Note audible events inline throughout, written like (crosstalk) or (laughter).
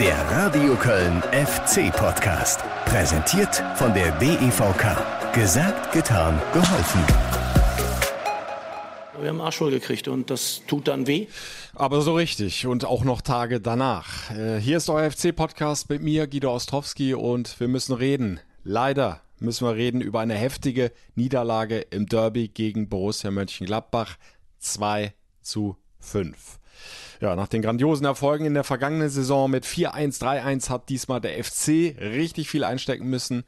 Der Radio Köln FC Podcast. Präsentiert von der DEVK. Gesagt, getan, geholfen. Wir haben Arsch voll gekriegt und das tut dann weh. Aber so richtig und auch noch Tage danach. Äh, hier ist euer FC-Podcast mit mir, Guido Ostrowski, und wir müssen reden. Leider müssen wir reden über eine heftige Niederlage im Derby gegen Borussia Mönchengladbach. 2 zu 5. Ja, nach den grandiosen Erfolgen in der vergangenen Saison mit 4-1, 3-1 hat diesmal der FC richtig viel einstecken müssen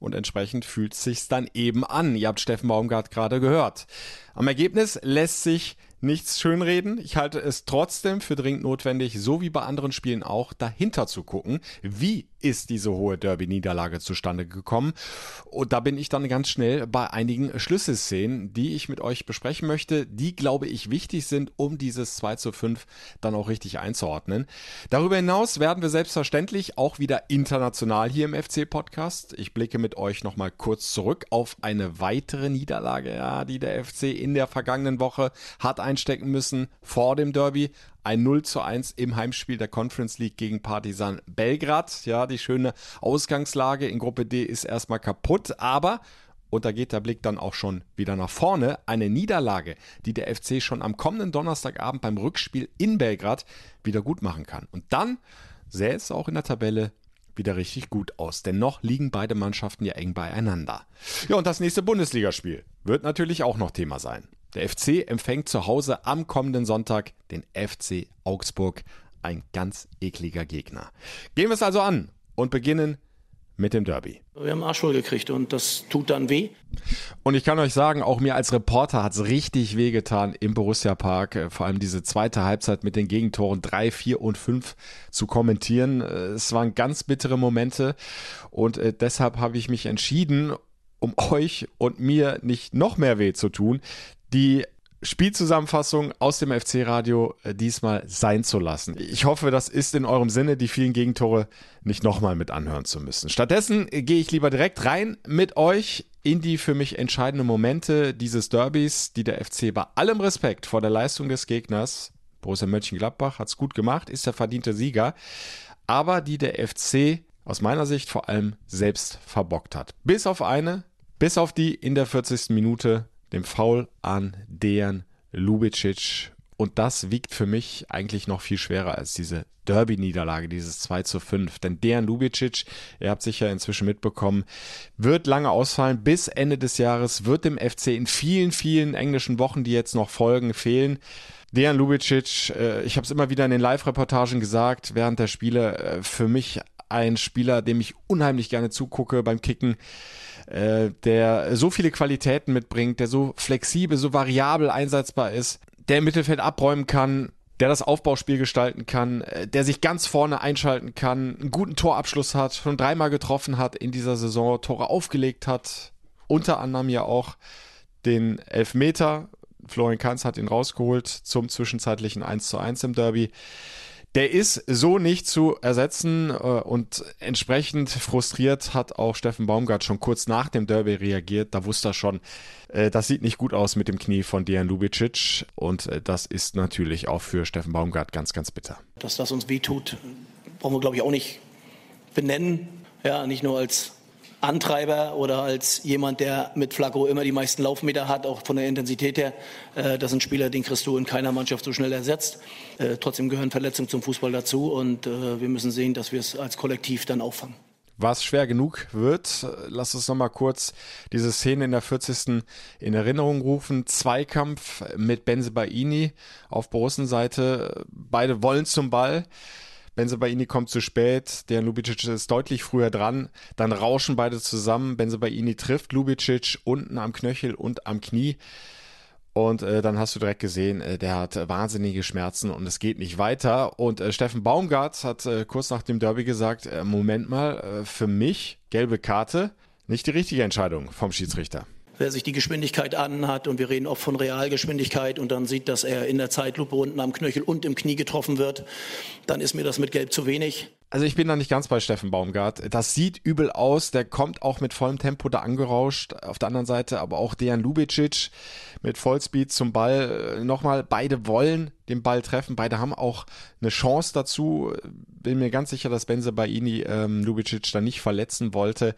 und entsprechend fühlt sich's dann eben an. Ihr habt Steffen Baumgart gerade gehört. Am Ergebnis lässt sich nichts schönreden. Ich halte es trotzdem für dringend notwendig, so wie bei anderen Spielen auch, dahinter zu gucken. Wie ist diese hohe Derby-Niederlage zustande gekommen? Und da bin ich dann ganz schnell bei einigen Schlüsselszenen, die ich mit euch besprechen möchte, die, glaube ich, wichtig sind, um dieses 2 zu 5 dann auch richtig einzuordnen. Darüber hinaus werden wir selbstverständlich auch wieder international hier im FC-Podcast. Ich blicke mit euch nochmal kurz zurück auf eine weitere Niederlage, ja, die der FC in der vergangenen Woche hat ein einstecken müssen vor dem Derby. Ein 0 zu 1 im Heimspiel der Conference League gegen Partizan Belgrad. Ja, die schöne Ausgangslage in Gruppe D ist erstmal kaputt, aber und da geht der Blick dann auch schon wieder nach vorne. Eine Niederlage, die der FC schon am kommenden Donnerstagabend beim Rückspiel in Belgrad wieder gut machen kann. Und dann sähe es auch in der Tabelle wieder richtig gut aus, denn noch liegen beide Mannschaften ja eng beieinander. Ja, und das nächste Bundesligaspiel wird natürlich auch noch Thema sein. Der FC empfängt zu Hause am kommenden Sonntag den FC Augsburg. Ein ganz ekliger Gegner. Gehen wir es also an und beginnen mit dem Derby. Wir haben Arsch voll gekriegt und das tut dann weh. Und ich kann euch sagen, auch mir als Reporter hat es richtig wehgetan im Borussia Park, äh, vor allem diese zweite Halbzeit mit den Gegentoren 3, 4 und 5 zu kommentieren. Äh, es waren ganz bittere Momente und äh, deshalb habe ich mich entschieden, um (laughs) euch und mir nicht noch mehr weh zu tun, die Spielzusammenfassung aus dem FC-Radio äh, diesmal sein zu lassen. Ich hoffe, das ist in eurem Sinne, die vielen Gegentore nicht nochmal mit anhören zu müssen. Stattdessen äh, gehe ich lieber direkt rein mit euch in die für mich entscheidenden Momente dieses Derbys, die der FC bei allem Respekt vor der Leistung des Gegners, Borussia Mönchengladbach hat es gut gemacht, ist der verdiente Sieger, aber die der FC aus meiner Sicht vor allem selbst verbockt hat. Bis auf eine, bis auf die in der 40. Minute dem Foul an Dejan Lubicic. Und das wiegt für mich eigentlich noch viel schwerer als diese Derby-Niederlage, dieses 2 zu 5. Denn Dejan Lubicic, ihr habt sicher inzwischen mitbekommen, wird lange ausfallen. Bis Ende des Jahres wird dem FC in vielen, vielen englischen Wochen, die jetzt noch folgen, fehlen. Dejan Lubicic, äh, ich habe es immer wieder in den Live-Reportagen gesagt, während der Spiele, äh, für mich ein Spieler, dem ich unheimlich gerne zugucke beim Kicken äh, der so viele Qualitäten mitbringt, der so flexibel, so variabel einsetzbar ist, der im Mittelfeld abräumen kann, der das Aufbauspiel gestalten kann, äh, der sich ganz vorne einschalten kann, einen guten Torabschluss hat, schon dreimal getroffen hat in dieser Saison, Tore aufgelegt hat, unter anderem ja auch den Elfmeter. Florian Kainz hat ihn rausgeholt zum zwischenzeitlichen 1 zu 1 im Derby. Der ist so nicht zu ersetzen äh, und entsprechend frustriert hat auch Steffen Baumgart schon kurz nach dem Derby reagiert. Da wusste er schon, äh, das sieht nicht gut aus mit dem Knie von Dejan Lubicic und äh, das ist natürlich auch für Steffen Baumgart ganz, ganz bitter. Dass das uns wehtut, brauchen wir glaube ich auch nicht benennen. Ja, nicht nur als Antreiber oder als jemand, der mit Flacco immer die meisten Laufmeter hat, auch von der Intensität her. Äh, das sind Spieler, den kriegst du in keiner Mannschaft so schnell ersetzt. Äh, trotzdem gehören Verletzungen zum Fußball dazu und äh, wir müssen sehen, dass wir es als Kollektiv dann auffangen was schwer genug wird. Lass uns nochmal kurz diese Szene in der 40. in Erinnerung rufen. Zweikampf mit Benze Baini auf Borussenseite. Beide wollen zum Ball. Benzebaini kommt zu spät, der Lubicic ist deutlich früher dran, dann rauschen beide zusammen, Benzebaini trifft Lubicic unten am Knöchel und am Knie. Und äh, dann hast du direkt gesehen, äh, der hat wahnsinnige Schmerzen und es geht nicht weiter. Und äh, Steffen Baumgart hat äh, kurz nach dem Derby gesagt, äh, Moment mal, äh, für mich gelbe Karte, nicht die richtige Entscheidung vom Schiedsrichter wer sich die Geschwindigkeit anhat und wir reden oft von Realgeschwindigkeit und dann sieht, dass er in der Zeitlupe unten am Knöchel und im Knie getroffen wird, dann ist mir das mit Gelb zu wenig. Also ich bin da nicht ganz bei Steffen Baumgart. Das sieht übel aus. Der kommt auch mit vollem Tempo da angerauscht. Auf der anderen Seite aber auch Dejan Lubicic mit Vollspeed zum Ball. Äh, nochmal, beide wollen den Ball treffen. Beide haben auch eine Chance dazu. Bin mir ganz sicher, dass Benze Baini ähm, Lubicic da nicht verletzen wollte.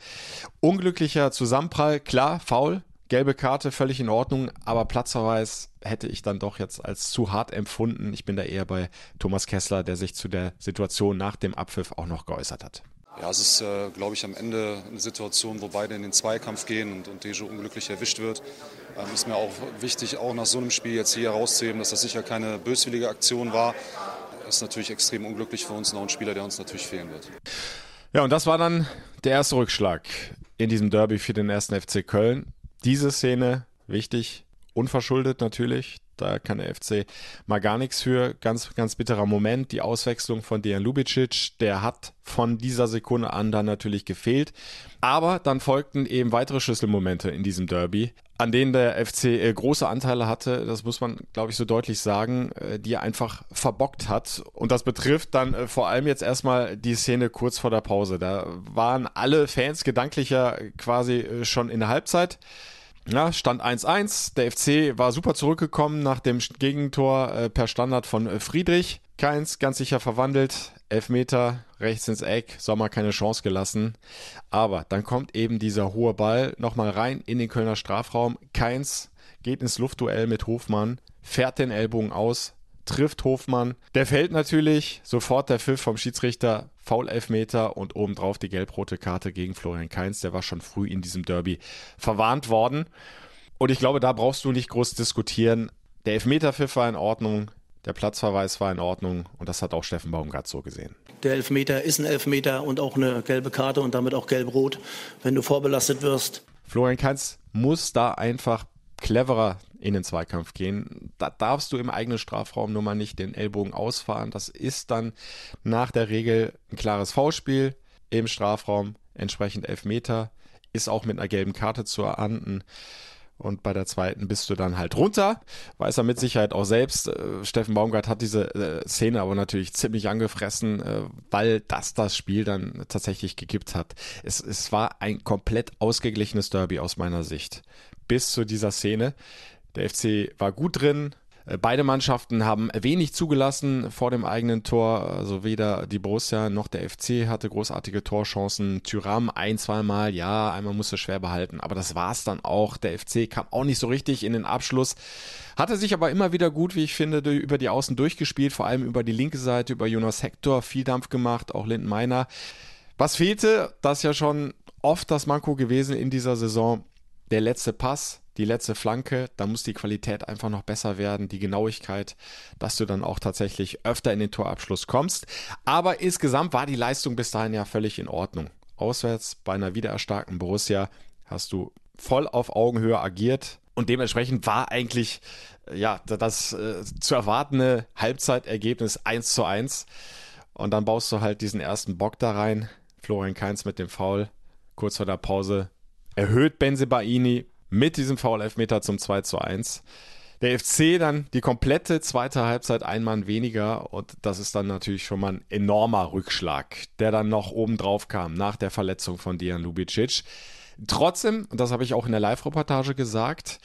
Unglücklicher Zusammenprall, klar, faul. Gelbe Karte, völlig in Ordnung, aber Platzverweis hätte ich dann doch jetzt als zu hart empfunden. Ich bin da eher bei Thomas Kessler, der sich zu der Situation nach dem Abpfiff auch noch geäußert hat. Ja, es ist, äh, glaube ich, am Ende eine Situation, wo beide in den Zweikampf gehen und, und Dejo unglücklich erwischt wird. Ähm, ist mir auch wichtig, auch nach so einem Spiel jetzt hier herauszuheben, dass das sicher keine böswillige Aktion war. Ist natürlich extrem unglücklich für uns, noch ein Spieler, der uns natürlich fehlen wird. Ja, und das war dann der erste Rückschlag in diesem Derby für den ersten FC Köln diese Szene wichtig, unverschuldet natürlich. Da kann der FC mal gar nichts für. Ganz, ganz bitterer Moment. Die Auswechslung von Dejan Lubicic, der hat von dieser Sekunde an dann natürlich gefehlt. Aber dann folgten eben weitere Schlüsselmomente in diesem Derby, an denen der FC äh, große Anteile hatte. Das muss man, glaube ich, so deutlich sagen, äh, die er einfach verbockt hat. Und das betrifft dann äh, vor allem jetzt erstmal die Szene kurz vor der Pause. Da waren alle Fans gedanklicher quasi schon in der Halbzeit. Ja, Stand 1-1. Der FC war super zurückgekommen nach dem Gegentor äh, per Standard von äh, Friedrich. Keins, ganz sicher verwandelt. Elfmeter, rechts ins Eck, Sommer keine Chance gelassen. Aber dann kommt eben dieser hohe Ball nochmal rein in den Kölner Strafraum. Keins geht ins Luftduell mit Hofmann, fährt den Ellbogen aus, trifft Hofmann. Der fällt natürlich, sofort der Pfiff vom Schiedsrichter, Foul-Elfmeter und obendrauf die gelb-rote Karte gegen Florian Kainz. Der war schon früh in diesem Derby verwarnt worden. Und ich glaube, da brauchst du nicht groß diskutieren. Der Elfmeter-Pfiff war in Ordnung, der Platzverweis war in Ordnung und das hat auch Steffen Baumgart so gesehen. Der Elfmeter ist ein Elfmeter und auch eine gelbe Karte und damit auch gelb-rot, wenn du vorbelastet wirst. Florian Kainz muss da einfach cleverer in den Zweikampf gehen. Da darfst du im eigenen Strafraum nur mal nicht den Ellbogen ausfahren. Das ist dann nach der Regel ein klares Foulspiel im Strafraum, entsprechend Elfmeter, ist auch mit einer gelben Karte zu erahnden. Und bei der zweiten bist du dann halt runter. Weiß er mit Sicherheit auch selbst. Äh, Steffen Baumgart hat diese äh, Szene aber natürlich ziemlich angefressen, äh, weil das das Spiel dann tatsächlich gekippt hat. Es, es war ein komplett ausgeglichenes Derby aus meiner Sicht. Bis zu dieser Szene. Der FC war gut drin. Äh, beide Mannschaften haben wenig zugelassen vor dem eigenen Tor. Also weder die Borussia noch der FC hatte großartige Torchancen. Tyram ein, zweimal, ja, einmal musste schwer behalten. Aber das war's dann auch. Der FC kam auch nicht so richtig in den Abschluss. Hatte sich aber immer wieder gut, wie ich finde, über die Außen durchgespielt. Vor allem über die linke Seite, über Jonas Hector. Viel Dampf gemacht, auch Linden Meiner. Was fehlte, das ist ja schon oft das Manko gewesen in dieser Saison. Der letzte Pass die letzte Flanke, da muss die Qualität einfach noch besser werden, die Genauigkeit, dass du dann auch tatsächlich öfter in den Torabschluss kommst. Aber insgesamt war die Leistung bis dahin ja völlig in Ordnung. Auswärts bei einer wiedererstarkten Borussia hast du voll auf Augenhöhe agiert und dementsprechend war eigentlich ja das äh, zu erwartende Halbzeitergebnis 1 zu 1. Und dann baust du halt diesen ersten Bock da rein. Florian Kainz mit dem Foul kurz vor der Pause erhöht Benzebaini mit diesem Foul-Elfmeter zum 2 zu 1. Der FC dann die komplette zweite Halbzeit ein Mann weniger und das ist dann natürlich schon mal ein enormer Rückschlag, der dann noch oben drauf kam nach der Verletzung von Dejan Lubicic. Trotzdem, und das habe ich auch in der Live-Reportage gesagt,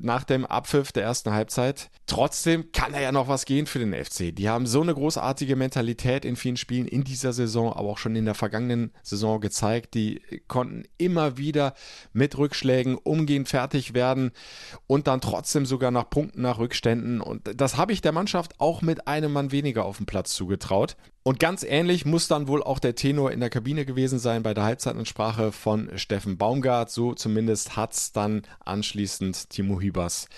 nach dem Abpfiff der ersten Halbzeit. Trotzdem kann er ja noch was gehen für den FC. Die haben so eine großartige Mentalität in vielen Spielen in dieser Saison, aber auch schon in der vergangenen Saison gezeigt. Die konnten immer wieder mit Rückschlägen umgehen, fertig werden und dann trotzdem sogar nach Punkten, nach Rückständen. Und das habe ich der Mannschaft auch mit einem Mann weniger auf dem Platz zugetraut. Und ganz ähnlich muss dann wohl auch der Tenor in der Kabine gewesen sein bei der Halbzeitansprache von Steffen Baumgart. So zumindest hat es dann anschließend Timo Hübers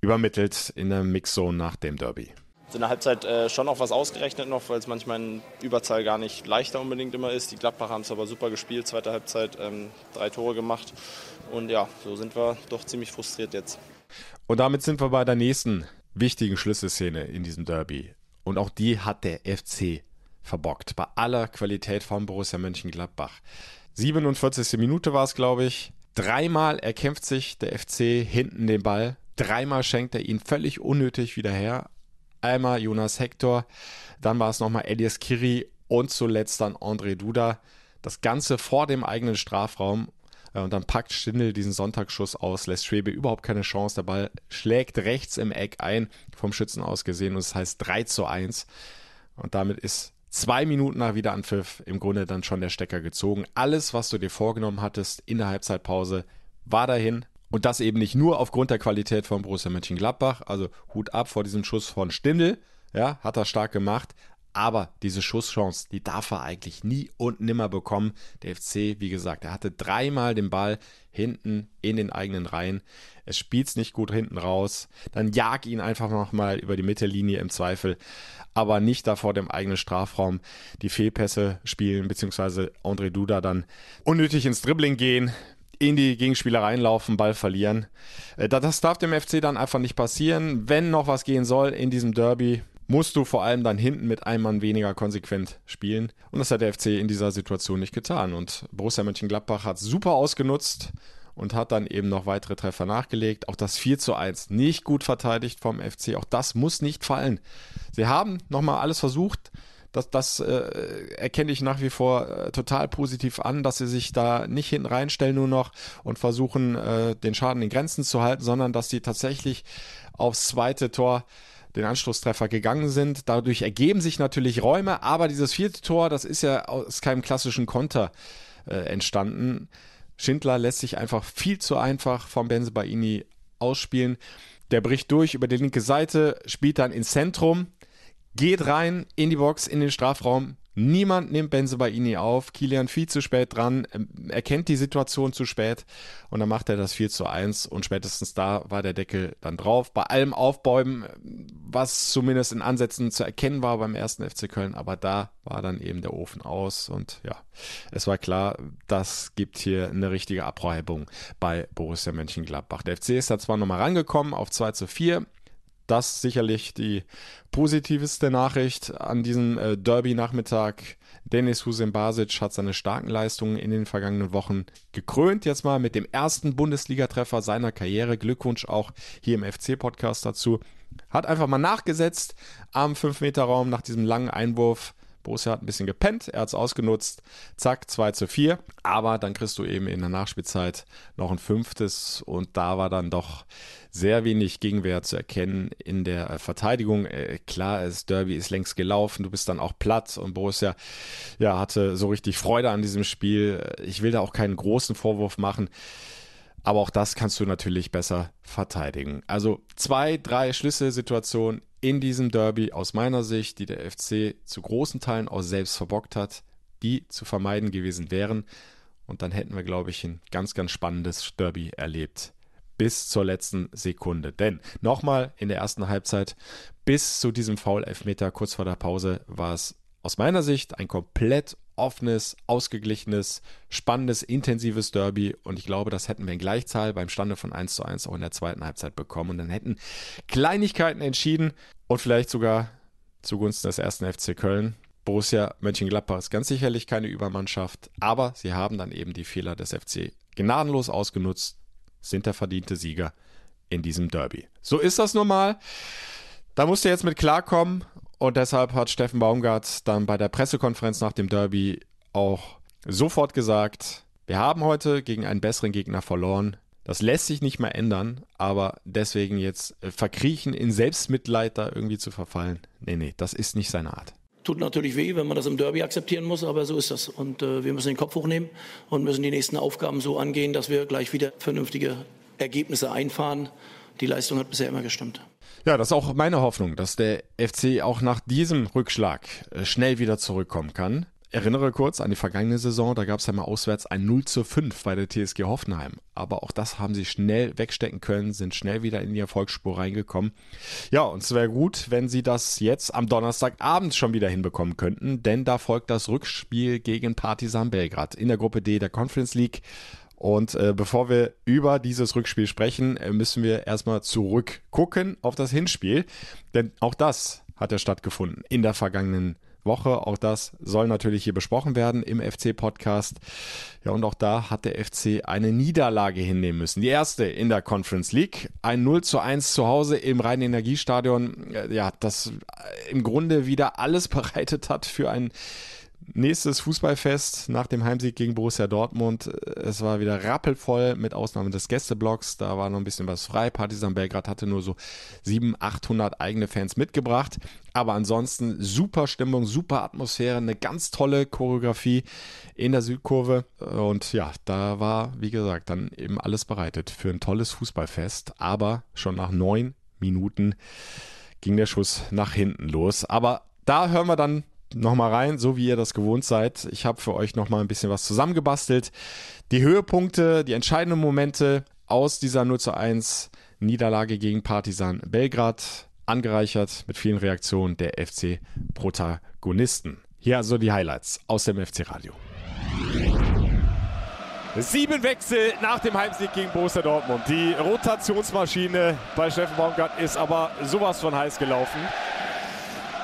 übermittelt in der Mixzone nach dem Derby. In der Halbzeit äh, schon auch was ausgerechnet noch, weil es manchmal in Überzahl gar nicht leichter unbedingt immer ist. Die Gladbacher haben es aber super gespielt, zweite Halbzeit ähm, drei Tore gemacht. Und ja, so sind wir doch ziemlich frustriert jetzt. Und damit sind wir bei der nächsten wichtigen Schlüsselszene in diesem Derby. Und auch die hat der FC verbockt. Bei aller Qualität von Borussia Mönchengladbach. 47. Minute war es, glaube ich. Dreimal erkämpft sich der FC hinten den Ball. Dreimal schenkt er ihn völlig unnötig wieder her. Einmal Jonas Hector, dann war es nochmal Elias Kiri und zuletzt dann André Duda. Das Ganze vor dem eigenen Strafraum. Äh, und dann packt Stindl diesen Sonntagsschuss aus, lässt Schwebe überhaupt keine Chance. Der Ball schlägt rechts im Eck ein, vom Schützen aus gesehen. Und es das heißt 3 zu 1. Und damit ist zwei Minuten nach Wiederanpfiff im Grunde dann schon der Stecker gezogen. Alles, was du dir vorgenommen hattest in der Halbzeitpause, war dahin. Und das eben nicht nur aufgrund der Qualität von Borussia Mönchengladbach. Also Hut ab vor diesem Schuss von Stindl. Ja, hat er stark gemacht. Aber diese Schusschance, die darf er eigentlich nie und nimmer bekommen. Der FC, wie gesagt, er hatte dreimal den Ball hinten in den eigenen Reihen. Es nicht gut hinten raus. Dann jag ihn einfach nochmal über die Mittellinie im Zweifel. Aber nicht da vor dem eigenen Strafraum die Fehlpässe spielen, beziehungsweise André Duda dann unnötig ins Dribbling gehen in die Gegenspieler reinlaufen, Ball verlieren. Äh, das darf dem FC dann einfach nicht passieren. Wenn noch was gehen soll in diesem Derby, musst du vor allem dann hinten mit einem Mann weniger konsequent spielen. Und das hat der FC in dieser Situation nicht getan. Und Borussia Mönchengladbach hat super ausgenutzt und hat dann eben noch weitere Treffer nachgelegt. Auch das 4 zu 1 nicht gut verteidigt vom FC. Auch das muss nicht fallen. Sie haben nochmal alles versucht. Das, das äh, erkenne ich nach wie vor äh, total positiv an, dass sie sich da nicht hinten reinstellen nur noch und versuchen, äh, den Schaden in Grenzen zu halten, sondern dass sie tatsächlich aufs zweite Tor den Anstoßtreffer gegangen sind. Dadurch ergeben sich natürlich Räume, aber dieses vierte Tor, das ist ja aus keinem klassischen Konter äh, entstanden. Schindler lässt sich einfach viel zu einfach vom Benzebaini ausspielen. Der bricht durch über die linke Seite, spielt dann ins Zentrum, geht rein in die Box, in den Strafraum, Niemand nimmt Benzebaini auf. Kilian viel zu spät dran, ähm, erkennt die Situation zu spät. Und dann macht er das 4 zu 1 und spätestens da war der Deckel dann drauf. Bei allem Aufbäumen, was zumindest in Ansätzen zu erkennen war beim ersten FC Köln, aber da war dann eben der Ofen aus. Und ja, es war klar, das gibt hier eine richtige Abreibung bei Borussia Mönchengladbach. Der FC ist da zwar nochmal rangekommen auf 2 zu 4, das sicherlich die positivste Nachricht an diesem äh, Derby-Nachmittag. Dennis Hussein Basic hat seine starken Leistungen in den vergangenen Wochen gekrönt. Jetzt mal mit dem ersten Bundesligatreffer seiner Karriere. Glückwunsch auch hier im FC-Podcast dazu. Hat einfach mal nachgesetzt am 5-Meter-Raum nach diesem langen Einwurf Borussia hat ein bisschen gepennt, er hat es ausgenutzt. Zack, 2 zu 4. Aber dann kriegst du eben in der Nachspielzeit noch ein fünftes und da war dann doch sehr wenig Gegenwehr zu erkennen in der Verteidigung. Äh, klar, das Derby ist längst gelaufen, du bist dann auch platt und Borussia ja, hatte so richtig Freude an diesem Spiel. Ich will da auch keinen großen Vorwurf machen. Aber auch das kannst du natürlich besser verteidigen. Also zwei, drei Schlüsselsituationen in diesem Derby aus meiner Sicht, die der FC zu großen Teilen auch selbst verbockt hat, die zu vermeiden gewesen wären. Und dann hätten wir, glaube ich, ein ganz, ganz spannendes Derby erlebt. Bis zur letzten Sekunde. Denn nochmal in der ersten Halbzeit bis zu diesem Foul-Elfmeter kurz vor der Pause war es aus meiner Sicht ein komplett offenes, ausgeglichenes, spannendes, intensives Derby. Und ich glaube, das hätten wir in Gleichzahl beim Stande von 1 zu 1 auch in der zweiten Halbzeit bekommen. Und dann hätten Kleinigkeiten entschieden und vielleicht sogar zugunsten des ersten FC Köln. Borussia Mönchengladbach ist ganz sicherlich keine Übermannschaft, aber sie haben dann eben die Fehler des FC gnadenlos ausgenutzt, sind der verdiente Sieger in diesem Derby. So ist das nun mal. Da musst du jetzt mit klarkommen und deshalb hat Steffen Baumgart dann bei der Pressekonferenz nach dem Derby auch sofort gesagt, wir haben heute gegen einen besseren Gegner verloren. Das lässt sich nicht mehr ändern, aber deswegen jetzt äh, verkriechen in Selbstmitleid da irgendwie zu verfallen. Nee, nee, das ist nicht seine Art. Tut natürlich weh, wenn man das im Derby akzeptieren muss, aber so ist das. Und äh, wir müssen den Kopf hochnehmen und müssen die nächsten Aufgaben so angehen, dass wir gleich wieder vernünftige Ergebnisse einfahren. Die Leistung hat bisher immer gestimmt. Ja, das ist auch meine Hoffnung, dass der FC auch nach diesem Rückschlag äh, schnell wieder zurückkommen kann. Erinnere kurz an die vergangene Saison, da gab es ja mal auswärts ein 0 zu 5 bei der TSG Hoffenheim. Aber auch das haben sie schnell wegstecken können, sind schnell wieder in die Erfolgsspur reingekommen. Ja, und es wäre gut, wenn sie das jetzt am Donnerstagabend schon wieder hinbekommen könnten, denn da folgt das Rückspiel gegen Partizan Belgrad in der Gruppe D der Conference League. Und äh, bevor wir über dieses Rückspiel sprechen, äh, müssen wir erstmal zurückgucken auf das Hinspiel. Denn auch das hat ja stattgefunden in der vergangenen Woche. Auch das soll natürlich hier besprochen werden im FC-Podcast. Ja, und auch da hat der FC eine Niederlage hinnehmen müssen. Die erste in der Conference League. Ein 0 zu 1 zu Hause im Rhein-Energiestadion. Äh, ja, das äh, im Grunde wieder alles (laughs) bereitet hat für ein Nächstes Fußballfest nach dem Heimsieg gegen Borussia Dortmund. Es war wieder rappelvoll mit Ausnahme des Gästeblocks. Da war noch ein bisschen was frei. Partisan Belgrad hatte nur so 700, 800 eigene Fans mitgebracht. Aber ansonsten super Stimmung, super Atmosphäre, eine ganz tolle Choreografie in der Südkurve. Und ja, da war, wie gesagt, dann eben alles bereitet für ein tolles Fußballfest. Aber schon nach neun Minuten ging der Schuss nach hinten los. Aber da hören wir dann nochmal rein, so wie ihr das gewohnt seid. Ich habe für euch nochmal ein bisschen was zusammengebastelt. Die Höhepunkte, die entscheidenden Momente aus dieser 0 zu 1 Niederlage gegen Partisan Belgrad, angereichert mit vielen Reaktionen der FC-Protagonisten. Hier also die Highlights aus dem FC Radio. Sieben Wechsel nach dem Heimsieg gegen Borussia Dortmund. Die Rotationsmaschine bei Steffen Baumgart ist aber sowas von heiß gelaufen.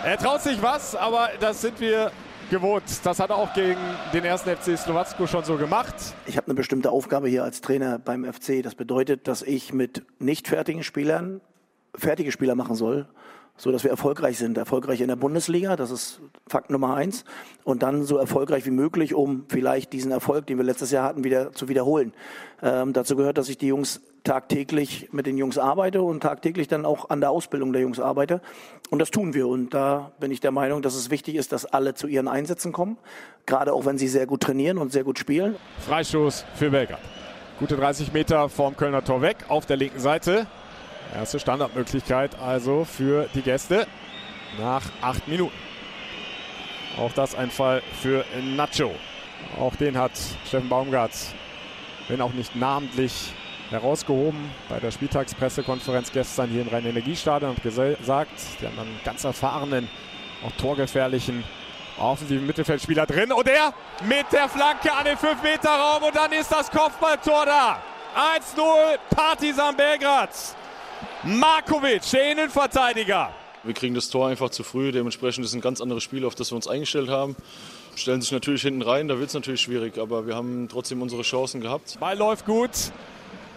Er traut sich was, aber das sind wir gewohnt. Das hat er auch gegen den ersten FC Slowacko schon so gemacht. Ich habe eine bestimmte Aufgabe hier als Trainer beim FC. Das bedeutet, dass ich mit nicht fertigen Spielern fertige Spieler machen soll so dass wir erfolgreich sind. Erfolgreich in der Bundesliga, das ist Fakt Nummer eins. Und dann so erfolgreich wie möglich, um vielleicht diesen Erfolg, den wir letztes Jahr hatten, wieder zu wiederholen. Ähm, dazu gehört, dass ich die Jungs tagtäglich mit den Jungs arbeite und tagtäglich dann auch an der Ausbildung der Jungs arbeite. Und das tun wir. Und da bin ich der Meinung, dass es wichtig ist, dass alle zu ihren Einsätzen kommen. Gerade auch wenn sie sehr gut trainieren und sehr gut spielen. Freistoß für Belgrad. Gute 30 Meter vom Kölner Tor weg auf der linken Seite. Erste Standardmöglichkeit also für die Gäste nach acht Minuten. Auch das ein Fall für Nacho. Auch den hat Steffen Baumgart, wenn auch nicht namentlich, herausgehoben bei der Spieltagspressekonferenz gestern hier im Rhein-Energiestadion und gesagt, die haben einen ganz erfahrenen, auch torgefährlichen offensiven Mittelfeldspieler drin. Und er mit der Flanke an den 5-Meter-Raum und dann ist das Kopfballtor da. 1-0 Partisan Belgrad. Markovic, der Innenverteidiger. Wir kriegen das Tor einfach zu früh. Dementsprechend ist ein ganz anderes Spiel, auf das wir uns eingestellt haben. Stellen sich natürlich hinten rein, da wird es natürlich schwierig, aber wir haben trotzdem unsere Chancen gehabt. Ball läuft gut,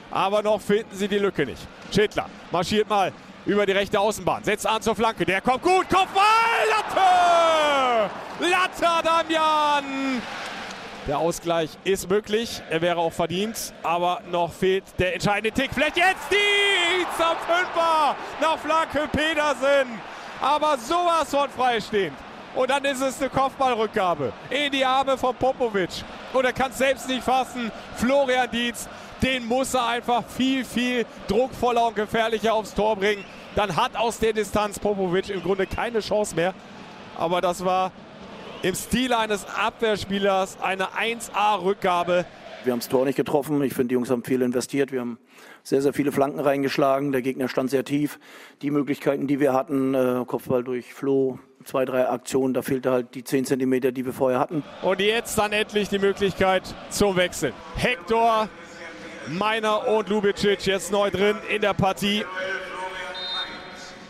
aber noch finden sie die Lücke nicht. Schädler marschiert mal über die rechte Außenbahn, setzt an zur Flanke, der kommt gut, Kopfball, Latte! Latte Damian! Der Ausgleich ist möglich, er wäre auch verdient, aber noch fehlt der entscheidende Tick. Vielleicht jetzt die am Fünfer nach Flanke Pedersen, aber sowas von freistehend. Und dann ist es eine Kopfballrückgabe in die Arme von Popovic. Und er kann es selbst nicht fassen. Florian Dietz, den muss er einfach viel, viel druckvoller und gefährlicher aufs Tor bringen. Dann hat aus der Distanz Popovic im Grunde keine Chance mehr. Aber das war im Stil eines Abwehrspielers eine 1A-Rückgabe. Wir haben das Tor nicht getroffen. Ich finde, die Jungs haben viel investiert. Wir haben sehr, sehr viele Flanken reingeschlagen. Der Gegner stand sehr tief. Die Möglichkeiten, die wir hatten, äh, Kopfball durch Flo, zwei, drei Aktionen, da fehlte halt die 10 Zentimeter, die wir vorher hatten. Und jetzt dann endlich die Möglichkeit zum Wechsel. Hector, Meiner und Lubicic jetzt neu drin in der Partie.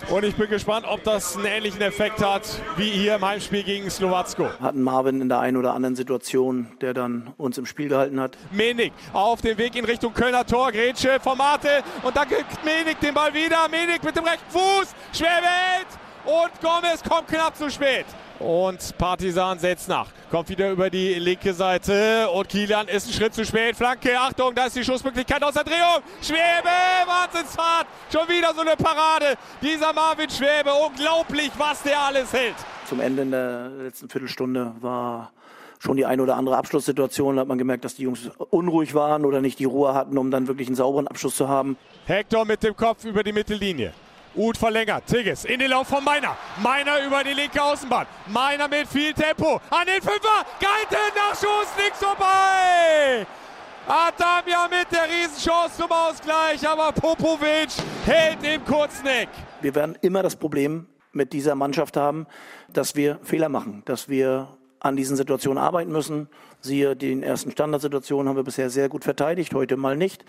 Und ich bin gespannt, ob das einen ähnlichen Effekt hat wie hier im Heimspiel gegen Slowacko. Hatten Marvin in der einen oder anderen Situation, der dann uns im Spiel gehalten hat. Menig auf dem Weg in Richtung Kölner Tor. Grätsche, Formate. Und da kriegt Menig den Ball wieder. Menig mit dem rechten Fuß. Schwerwelt. Und Gomez kommt knapp zu spät. Und Partisan setzt nach. Kommt wieder über die linke Seite. Und Kilian ist einen Schritt zu spät. Flanke. Achtung, da ist die Schussmöglichkeit aus der Drehung. Schwebe, Wahnsinnsfahrt. Schon wieder so eine Parade. Dieser Marvin Schwebe. Unglaublich, was der alles hält. Zum Ende in der letzten Viertelstunde war schon die eine oder andere Abschlusssituation. Da hat man gemerkt, dass die Jungs unruhig waren oder nicht die Ruhe hatten, um dann wirklich einen sauberen Abschluss zu haben. Hector mit dem Kopf über die Mittellinie. Uth verlängert. Tigges in den Lauf von Meiner. Meiner über die linke Außenbahn. Meiner mit viel Tempo. An den Fünfer. Geiten nach Schuss. Nichts vorbei. Adamia mit der Riesenchance zum Ausgleich. Aber Popovic hält im Kurzeck. Wir werden immer das Problem mit dieser Mannschaft haben, dass wir Fehler machen. Dass wir an diesen Situationen arbeiten müssen. Siehe den ersten Standardsituationen haben wir bisher sehr gut verteidigt, heute mal nicht.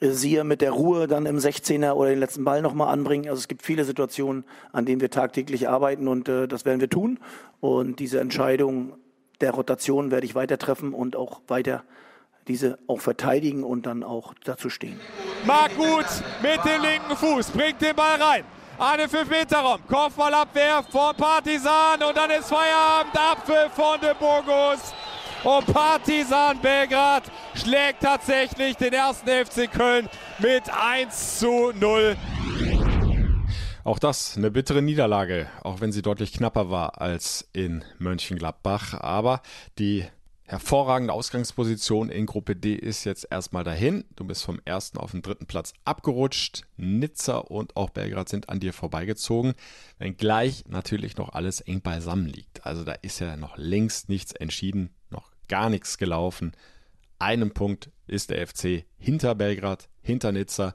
Siehe mit der Ruhe dann im 16er oder den letzten Ball nochmal anbringen. Also es gibt viele Situationen, an denen wir tagtäglich arbeiten und äh, das werden wir tun. Und diese Entscheidung der Rotation werde ich weiter treffen und auch weiter diese auch verteidigen und dann auch dazu stehen. Marc Gut mit dem linken Fuß bringt den Ball rein. den 5-Meter-Raum. Kopfballabwehr von Partisan und dann ist Feierabend. Apfel von de Burgos. Und Partisan Belgrad schlägt tatsächlich den ersten FC Köln mit 1 zu 0. Auch das eine bittere Niederlage, auch wenn sie deutlich knapper war als in Mönchengladbach. Aber die hervorragende Ausgangsposition in Gruppe D ist jetzt erstmal dahin. Du bist vom ersten auf den dritten Platz abgerutscht. Nizza und auch Belgrad sind an dir vorbeigezogen, wenngleich natürlich noch alles eng beisammen liegt. Also da ist ja noch längst nichts entschieden, gar nichts gelaufen. Einen Punkt ist der FC hinter Belgrad, hinter Nizza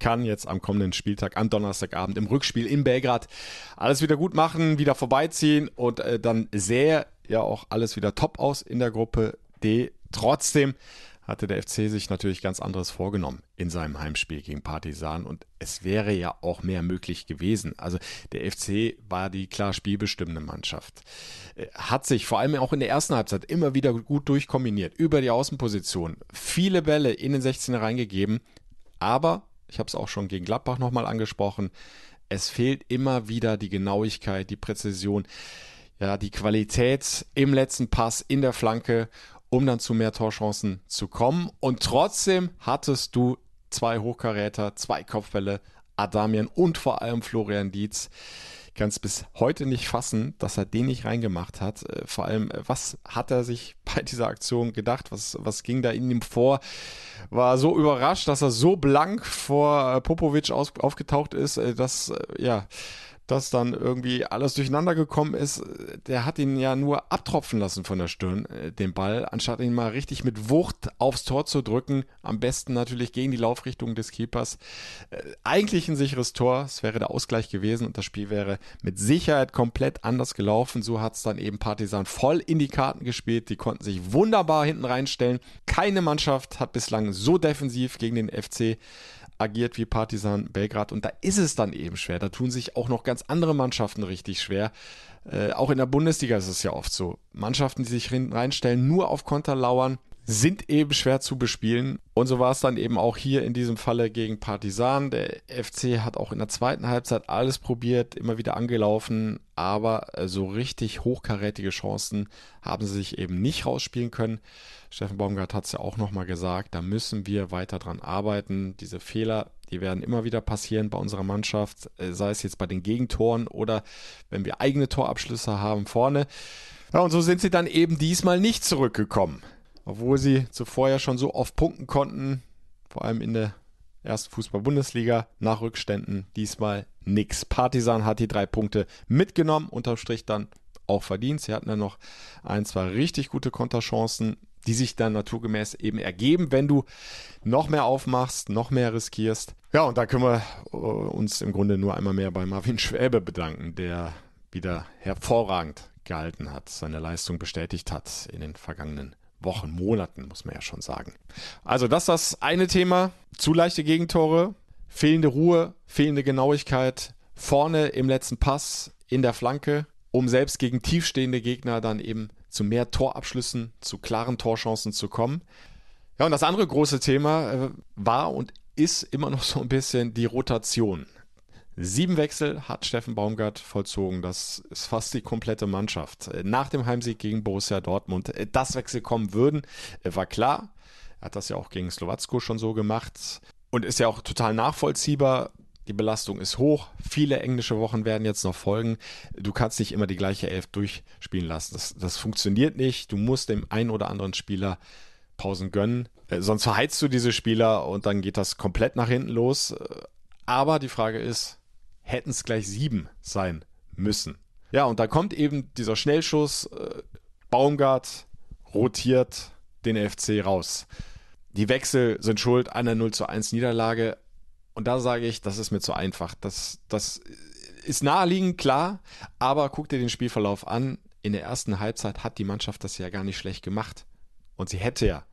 kann jetzt am kommenden Spieltag, am Donnerstagabend im Rückspiel in Belgrad alles wieder gut machen, wieder vorbeiziehen und äh, dann sähe ja auch alles wieder top aus in der Gruppe D. Trotzdem hatte der FC sich natürlich ganz anderes vorgenommen in seinem Heimspiel gegen Partisan und es wäre ja auch mehr möglich gewesen. Also der FC war die klar spielbestimmende Mannschaft. Äh, hat sich vor allem auch in der ersten Halbzeit immer wieder gut durchkombiniert über die Außenposition. Viele Bälle in den 16er reingegeben, aber ich habe es auch schon gegen Gladbach nochmal angesprochen. Es fehlt immer wieder die Genauigkeit, die Präzision, ja, die Qualität im letzten Pass in der Flanke, um dann zu mehr Torchancen zu kommen. Und trotzdem hattest du zwei Hochkaräter, zwei Kopfbälle, Adamian und vor allem Florian Dietz kann es bis heute nicht fassen, dass er den nicht reingemacht hat. Äh, vor allem, äh, was hat er sich (laughs) bei dieser Aktion gedacht? Was, was ging da in ihm vor? War so überrascht, dass er so blank vor äh, Popovic aufgetaucht ist, dass, ja, dass dann irgendwie alles durcheinander gekommen ist. Der hat ihn ja nur abtropfen lassen von der Stirn, äh, den Ball, anstatt ihn mal richtig mit Wucht aufs Tor zu drücken. Am besten natürlich gegen die Laufrichtung des Keepers. Äh, eigentlich ein sicheres Tor. Es wäre der Ausgleich gewesen und das Spiel wäre mit Sicherheit komplett anders gelaufen. So hat es dann eben Partisan voll in die Karten gespielt. Die konnten sich wunderbar hinten reinstellen. Keine Mannschaft hat bislang so defensiv gegen den FC agiert wie Partisan Belgrad und da ist es dann eben schwer. Da tun sich auch noch ganz andere Mannschaften richtig schwer. Äh, auch in der Bundesliga ist es ja oft so. Mannschaften, die sich reinstellen, nur auf Konter lauern, sind eben schwer zu bespielen. Und so war es dann eben auch hier in diesem Falle gegen Partisan. Der FC hat auch in der zweiten Halbzeit alles probiert, immer wieder angelaufen, aber äh, so richtig hochkarätige Chancen haben sie sich eben nicht rausspielen können. Steffen Baumgart hat es ja auch nochmal gesagt, da müssen wir weiter dran arbeiten. Diese Fehler, die werden immer wieder passieren bei unserer Mannschaft, äh, sei es jetzt bei den Gegentoren oder wenn wir eigene Torabschlüsse haben vorne. Ja, und so sind sie dann eben diesmal nicht zurückgekommen. Obwohl sie zuvor ja schon so oft punkten konnten, vor allem in der ersten Fußball-Bundesliga, nach Rückständen diesmal nix. Partisan hat die drei Punkte mitgenommen, unterm Strich dann auch verdient. Sie hatten ja noch ein, zwei richtig gute Konterchancen die sich dann naturgemäß eben ergeben, wenn du noch mehr aufmachst, noch mehr riskierst. Ja, und da können wir äh, uns im Grunde nur einmal mehr bei Marvin Schwäbe bedanken, der wieder hervorragend gehalten hat, seine Leistung bestätigt hat in den vergangenen Wochen, Monaten, muss man ja schon sagen. Also das ist das eine Thema. Zu leichte Gegentore, fehlende Ruhe, fehlende Genauigkeit, vorne im letzten Pass, in der Flanke, um selbst gegen tiefstehende Gegner dann eben zu mehr Torabschlüssen, zu klaren Torchancen zu kommen. Ja, und das andere große Thema äh, war und ist immer noch so ein bisschen die Rotation. Sieben Wechsel hat Steffen Baumgart vollzogen. Das ist fast die komplette Mannschaft. Äh, nach dem Heimsieg gegen Borussia Dortmund, äh, dass Wechsel kommen würden, war klar. Er hat das ja auch gegen Slowacko schon so gemacht und ist ja auch total nachvollziehbar. Die Belastung ist hoch. Viele englische Wochen werden jetzt noch folgen. Du kannst nicht immer die gleiche Elf durchspielen lassen. Das, das funktioniert nicht. Du musst dem einen oder anderen Spieler Pausen gönnen. Äh, sonst verheizt du diese Spieler und dann geht das komplett nach hinten los. Äh, aber die Frage ist, hätten es gleich sieben sein müssen? Ja, und da kommt eben dieser Schnellschuss. Äh, Baumgart rotiert den FC raus. Die Wechsel sind schuld an der 0 zu 1 Niederlage. Und da sage ich, das ist mir zu einfach. Das, das ist naheliegend, klar, aber guck dir den Spielverlauf an. In der ersten Halbzeit hat die Mannschaft das ja gar nicht schlecht gemacht. Und sie hätte ja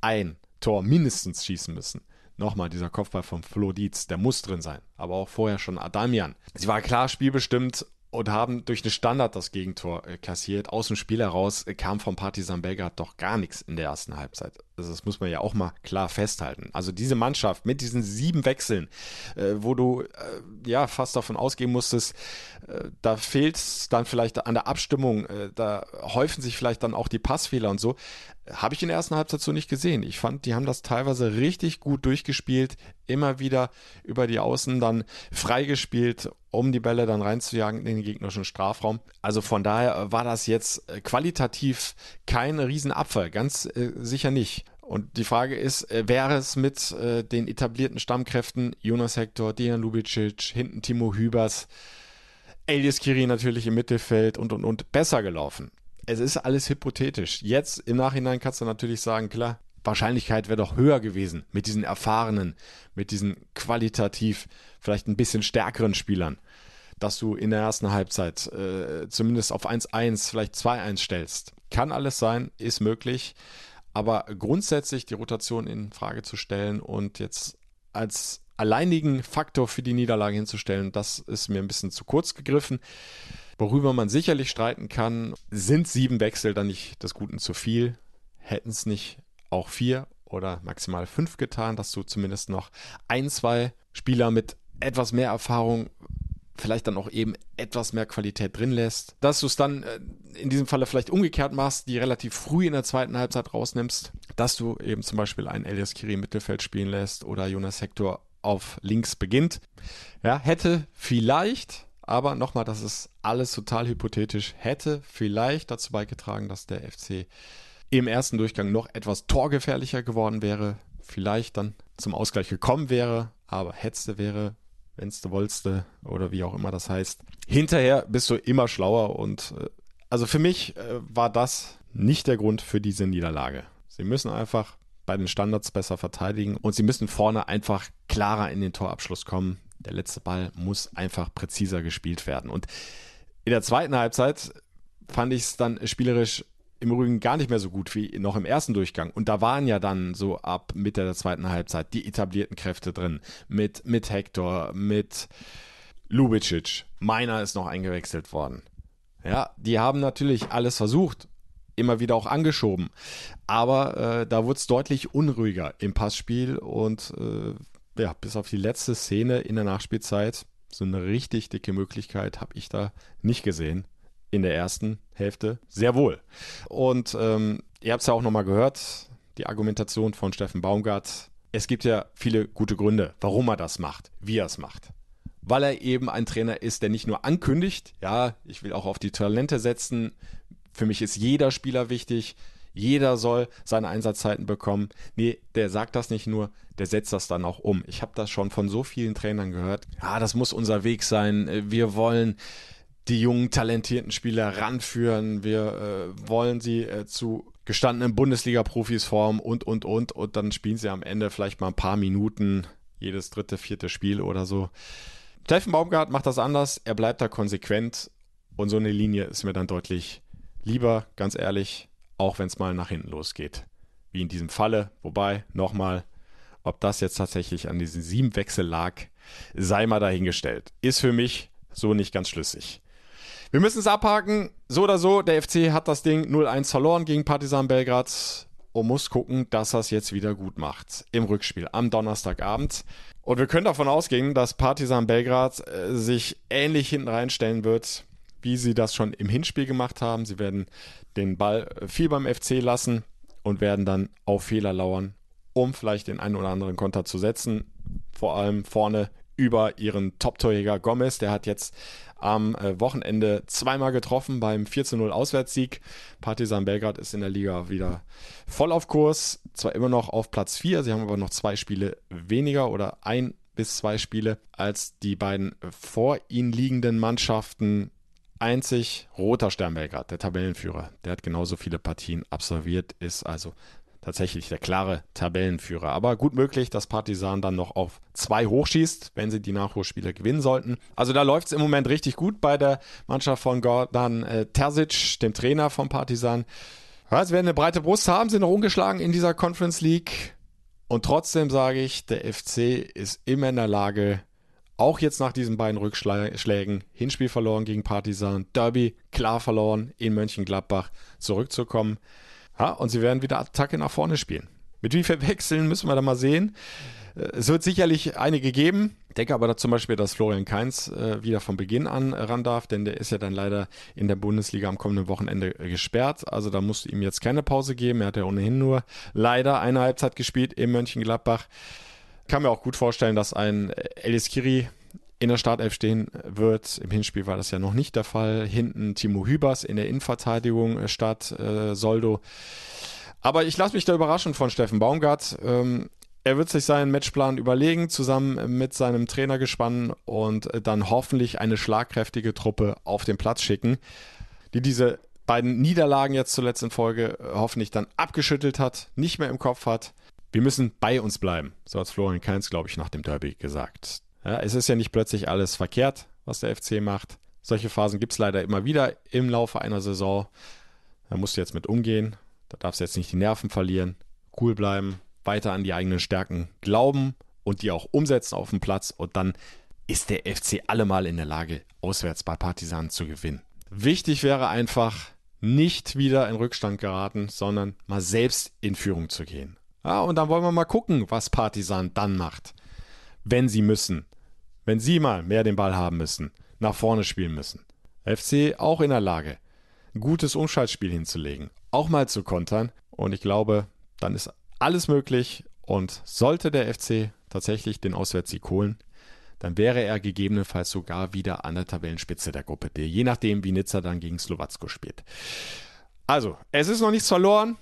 ein Tor mindestens schießen müssen. Nochmal dieser Kopfball von Flo Dietz, der muss drin sein. Aber auch vorher schon Adamian. Sie war klar spielbestimmt und haben durch eine Standard das Gegentor äh, kassiert. Aus dem Spiel heraus äh, kam vom Partisan Belgrad doch gar nichts in der ersten Halbzeit. Also das muss man ja auch mal klar festhalten. Also diese Mannschaft mit diesen sieben Wechseln, äh, wo du äh, ja fast davon ausgehen musstest, äh, da fehlt es dann vielleicht an der Abstimmung, äh, da häufen sich vielleicht dann auch die Passfehler und so. Habe ich in der ersten Halbzeit so nicht gesehen. Ich fand, die haben das teilweise richtig gut durchgespielt, immer wieder über die Außen dann freigespielt, um die Bälle dann reinzujagen in den gegnerischen Strafraum. Also von daher war das jetzt äh, qualitativ kein Riesenabfall, ganz äh, sicher nicht. Und die Frage ist, äh, wäre es mit äh, den etablierten Stammkräften, Jonas Hector, Dejan Lubicic, hinten Timo Hübers, Elias Kiri natürlich im Mittelfeld und und und besser gelaufen? Es ist alles hypothetisch. Jetzt im Nachhinein kannst du natürlich sagen, klar, Wahrscheinlichkeit wäre doch höher gewesen mit diesen erfahrenen, mit diesen qualitativ vielleicht ein bisschen stärkeren Spielern, dass du in der ersten Halbzeit äh, zumindest auf 1-1, vielleicht 2-1 stellst. Kann alles sein, ist möglich, aber grundsätzlich die Rotation in Frage zu stellen und jetzt als alleinigen Faktor für die Niederlage hinzustellen, das ist mir ein bisschen zu kurz gegriffen. Worüber man sicherlich streiten kann, sind sieben Wechsel dann nicht des Guten zu viel? Hätten es nicht auch vier oder maximal fünf getan, dass du zumindest noch ein, zwei Spieler mit etwas mehr Erfahrung vielleicht dann auch eben etwas mehr Qualität drin lässt. Dass du es dann äh, in diesem Falle vielleicht umgekehrt machst, die relativ früh in der zweiten Halbzeit rausnimmst, dass du eben zum Beispiel einen Elias Kiri im Mittelfeld spielen lässt oder Jonas Hector auf links beginnt. Ja, hätte vielleicht aber nochmal, das ist alles total hypothetisch. Hätte vielleicht dazu beigetragen, dass der FC im ersten Durchgang noch etwas torgefährlicher geworden wäre. Vielleicht dann zum Ausgleich gekommen wäre. Aber hättest wäre, wenn's du wolltest oder wie auch immer das heißt. Hinterher bist du immer schlauer und äh, also für mich äh, war das nicht der Grund für diese Niederlage. Sie müssen einfach bei den Standards besser verteidigen und sie müssen vorne einfach klarer in den Torabschluss kommen der letzte Ball muss einfach präziser gespielt werden. Und in der zweiten Halbzeit fand ich es dann spielerisch im Übrigen gar nicht mehr so gut wie noch im ersten Durchgang. Und da waren ja dann so ab Mitte der zweiten Halbzeit die etablierten Kräfte drin. Mit, mit Hector, mit Lubicic. Meiner ist noch eingewechselt worden. Ja, die haben natürlich alles versucht. Immer wieder auch angeschoben. Aber äh, da wurde es deutlich unruhiger im Passspiel und äh, ja, bis auf die letzte Szene in der Nachspielzeit, so eine richtig dicke Möglichkeit habe ich da nicht gesehen. In der ersten Hälfte sehr wohl. Und ähm, ihr habt es ja auch nochmal gehört, die Argumentation von Steffen Baumgart. Es gibt ja viele gute Gründe, warum er das macht, wie er es macht. Weil er eben ein Trainer ist, der nicht nur ankündigt, ja, ich will auch auf die Talente setzen, für mich ist jeder Spieler wichtig, jeder soll seine Einsatzzeiten bekommen. Nee, der sagt das nicht nur, der setzt das dann auch um. Ich habe das schon von so vielen Trainern gehört. Ja, das muss unser Weg sein. Wir wollen die jungen, talentierten Spieler ranführen. Wir äh, wollen sie äh, zu gestandenen Bundesliga-Profis formen und, und, und. Und dann spielen sie am Ende vielleicht mal ein paar Minuten, jedes dritte, vierte Spiel oder so. Steffen Baumgart macht das anders. Er bleibt da konsequent. Und so eine Linie ist mir dann deutlich lieber, ganz ehrlich auch wenn es mal nach hinten losgeht. Wie in diesem Falle. Wobei, nochmal, ob das jetzt tatsächlich an diesen sieben Wechsel lag, sei mal dahingestellt. Ist für mich so nicht ganz schlüssig. Wir müssen es abhaken. So oder so, der FC hat das Ding 0-1 verloren gegen Partizan Belgrad und muss gucken, dass er es jetzt wieder gut macht. Im Rückspiel am Donnerstagabend. Und wir können davon ausgehen, dass Partizan Belgrad äh, sich ähnlich hinten reinstellen wird wie sie das schon im Hinspiel gemacht haben. Sie werden den Ball viel beim FC lassen und werden dann auf Fehler lauern, um vielleicht den einen oder anderen Konter zu setzen. Vor allem vorne über ihren Top-Torjäger Gomez. Der hat jetzt am äh, Wochenende zweimal getroffen beim 4-0 Auswärtssieg. Partizan Belgrad ist in der Liga wieder voll auf Kurs. Zwar immer noch auf Platz 4, sie haben aber noch zwei Spiele weniger oder ein bis zwei Spiele als die beiden vor ihnen liegenden Mannschaften einzig Roter Stern Belgrad, der Tabellenführer. Der hat genauso viele Partien absolviert, ist also tatsächlich der klare Tabellenführer. Aber gut möglich, dass Partisan dann noch auf zwei hochschießt, wenn sie die Nachholspiele gewinnen sollten. Also da läuft es im Moment richtig gut bei der Mannschaft von Gordon äh, Terzic, dem Trainer von Partisan. Ja, sie werden eine breite Brust haben, sind noch ungeschlagen in dieser Conference League. Und trotzdem sage ich, der FC ist immer in der Lage, auch jetzt nach diesen beiden Rückschlägen, Hinspiel verloren gegen Partisan, Derby klar verloren in Mönchengladbach, zurückzukommen. Ja, und sie werden wieder Attacke nach vorne spielen. Mit wie viel Wechseln müssen wir da mal sehen. Es wird sicherlich einige geben. Ich denke aber zum Beispiel, dass Florian Kainz äh, wieder von Beginn an ran darf, denn der ist ja dann leider in der Bundesliga am kommenden Wochenende gesperrt. Also da musst du ihm jetzt keine Pause geben. Er hat ja ohnehin nur leider eine Halbzeit gespielt in Mönchengladbach. Ich kann mir auch gut vorstellen, dass ein Elis Kiri in der Startelf stehen wird. Im Hinspiel war das ja noch nicht der Fall. Hinten Timo Hübers in der Innenverteidigung äh, statt äh, Soldo. Aber ich lasse mich da überraschen von Steffen Baumgart. Ähm, er wird sich seinen Matchplan überlegen, zusammen mit seinem Trainergespann und dann hoffentlich eine schlagkräftige Truppe auf den Platz schicken, die diese beiden Niederlagen jetzt zuletzt in Folge äh, hoffentlich dann abgeschüttelt hat, nicht mehr im Kopf hat. Wir müssen bei uns bleiben, so hat Florian Kainz, glaube ich, nach dem Derby gesagt. Ja, es ist ja nicht plötzlich alles verkehrt, was der FC macht. Solche Phasen gibt es leider immer wieder im Laufe einer Saison. Da musst du jetzt mit umgehen. Da darfst du jetzt nicht die Nerven verlieren. Cool bleiben, weiter an die eigenen Stärken glauben und die auch umsetzen auf dem Platz und dann ist der FC allemal in der Lage, auswärts bei Partisanen zu gewinnen. Wichtig wäre einfach, nicht wieder in Rückstand geraten, sondern mal selbst in Führung zu gehen. Ja, und dann wollen wir mal gucken, was Partisan dann macht. Wenn sie müssen. Wenn sie mal mehr den Ball haben müssen, nach vorne spielen müssen. FC auch in der Lage, ein gutes Umschaltspiel hinzulegen, auch mal zu kontern. Und ich glaube, dann ist alles möglich und sollte der FC tatsächlich den Auswärtssieg holen, dann wäre er gegebenenfalls sogar wieder an der Tabellenspitze der Gruppe D, je nachdem, wie Nizza dann gegen Slowacko spielt. Also, es ist noch nichts verloren.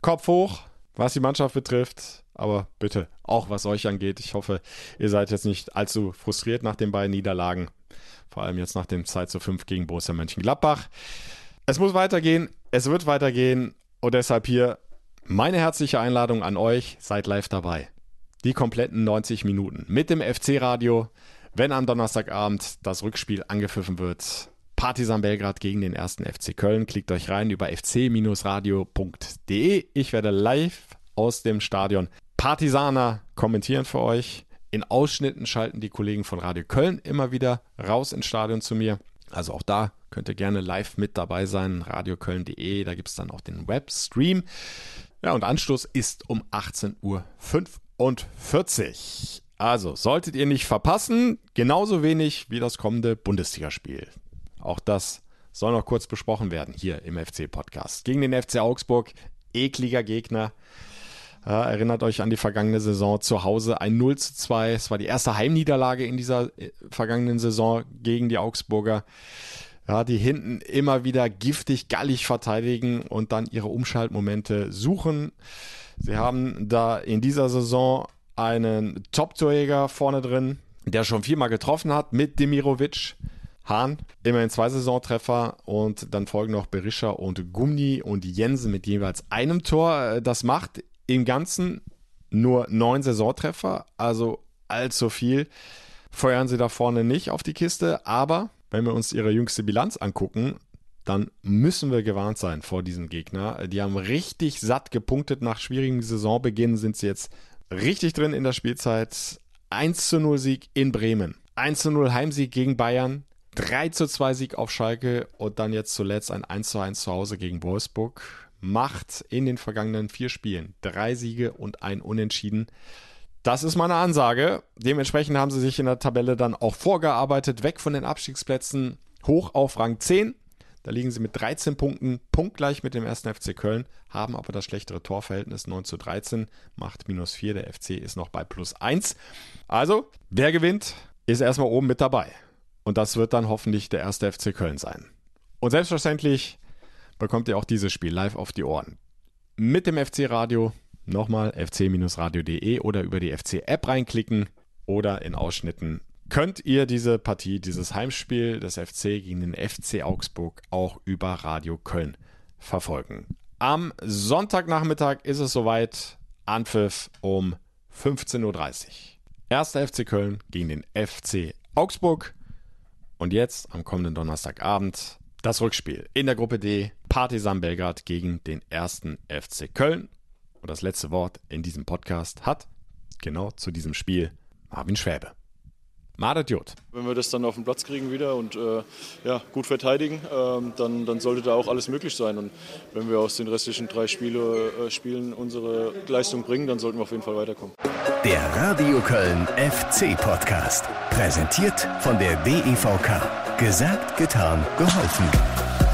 Kopf hoch, was die Mannschaft betrifft. Aber bitte, auch was euch angeht. Ich hoffe, ihr seid jetzt nicht allzu frustriert nach den beiden Niederlagen. Vor allem jetzt nach dem 2 zu 5 gegen Borussia Mönchengladbach. Es muss weitergehen, es wird weitergehen. Und deshalb hier meine herzliche Einladung an euch, seid live dabei. Die kompletten 90 Minuten mit dem FC-Radio, wenn am Donnerstagabend das Rückspiel angepfiffen wird. Partisan Belgrad gegen den ersten FC Köln. Klickt euch rein über fc-radio.de. Ich werde live aus dem Stadion Partisaner kommentieren für euch. In Ausschnitten schalten die Kollegen von Radio Köln immer wieder raus ins Stadion zu mir. Also auch da könnt ihr gerne live mit dabei sein. Radioköln.de, da gibt es dann auch den Webstream. Ja, und Anstoß ist um 18.45 Uhr. Also, solltet ihr nicht verpassen, genauso wenig wie das kommende Bundesligaspiel. Auch das soll noch kurz besprochen werden hier im FC-Podcast. Gegen den FC Augsburg, ekliger Gegner. Ja, erinnert euch an die vergangene Saison zu Hause ein 0 zu 2. Es war die erste Heimniederlage in dieser äh, vergangenen Saison gegen die Augsburger ja, die hinten immer wieder giftig, gallig verteidigen und dann ihre Umschaltmomente suchen. Sie haben da in dieser Saison einen Top-Torjäger vorne drin, der schon viermal getroffen hat mit Demirovic. Hahn, immerhin zwei Saisontreffer und dann folgen noch Berisha und Gumni und Jensen mit jeweils einem Tor. Das macht im Ganzen nur neun Saisontreffer, also allzu viel. Feuern sie da vorne nicht auf die Kiste, aber wenn wir uns ihre jüngste Bilanz angucken, dann müssen wir gewarnt sein vor diesem Gegner. Die haben richtig satt gepunktet. Nach schwierigem Saisonbeginn sind sie jetzt richtig drin in der Spielzeit. 1 zu 0 Sieg in Bremen. 1 zu 0 Heimsieg gegen Bayern. 3 zu 2 Sieg auf Schalke und dann jetzt zuletzt ein 1 zu 1 zu Hause gegen Wolfsburg. Macht in den vergangenen vier Spielen drei Siege und ein Unentschieden. Das ist meine Ansage. Dementsprechend haben sie sich in der Tabelle dann auch vorgearbeitet, weg von den Abstiegsplätzen, hoch auf Rang 10. Da liegen sie mit 13 Punkten punktgleich mit dem ersten FC Köln, haben aber das schlechtere Torverhältnis 9 zu 13, macht minus 4. Der FC ist noch bei plus 1. Also, wer gewinnt, ist erstmal oben mit dabei. Und das wird dann hoffentlich der erste FC Köln sein. Und selbstverständlich bekommt ihr auch dieses Spiel live auf die Ohren. Mit dem FC Radio Nochmal fc-radio.de oder über die FC-App reinklicken oder in Ausschnitten könnt ihr diese Partie, dieses Heimspiel des FC gegen den FC Augsburg auch über Radio Köln verfolgen. Am Sonntagnachmittag ist es soweit. Anpfiff um 15.30 Uhr. Erster FC Köln gegen den FC Augsburg. Und jetzt am kommenden Donnerstagabend das Rückspiel in der Gruppe D. Partisan Belgrad gegen den ersten FC Köln. Und das letzte Wort in diesem Podcast hat genau zu diesem Spiel Marvin Schwäbe. Jod. Wenn wir das dann auf den Platz kriegen wieder und äh, ja, gut verteidigen, äh, dann, dann sollte da auch alles möglich sein. Und wenn wir aus den restlichen drei Spiele, äh, Spielen unsere Leistung bringen, dann sollten wir auf jeden Fall weiterkommen. Der Radio Köln FC Podcast. Präsentiert von der DEVK. Gesagt, getan, geholfen.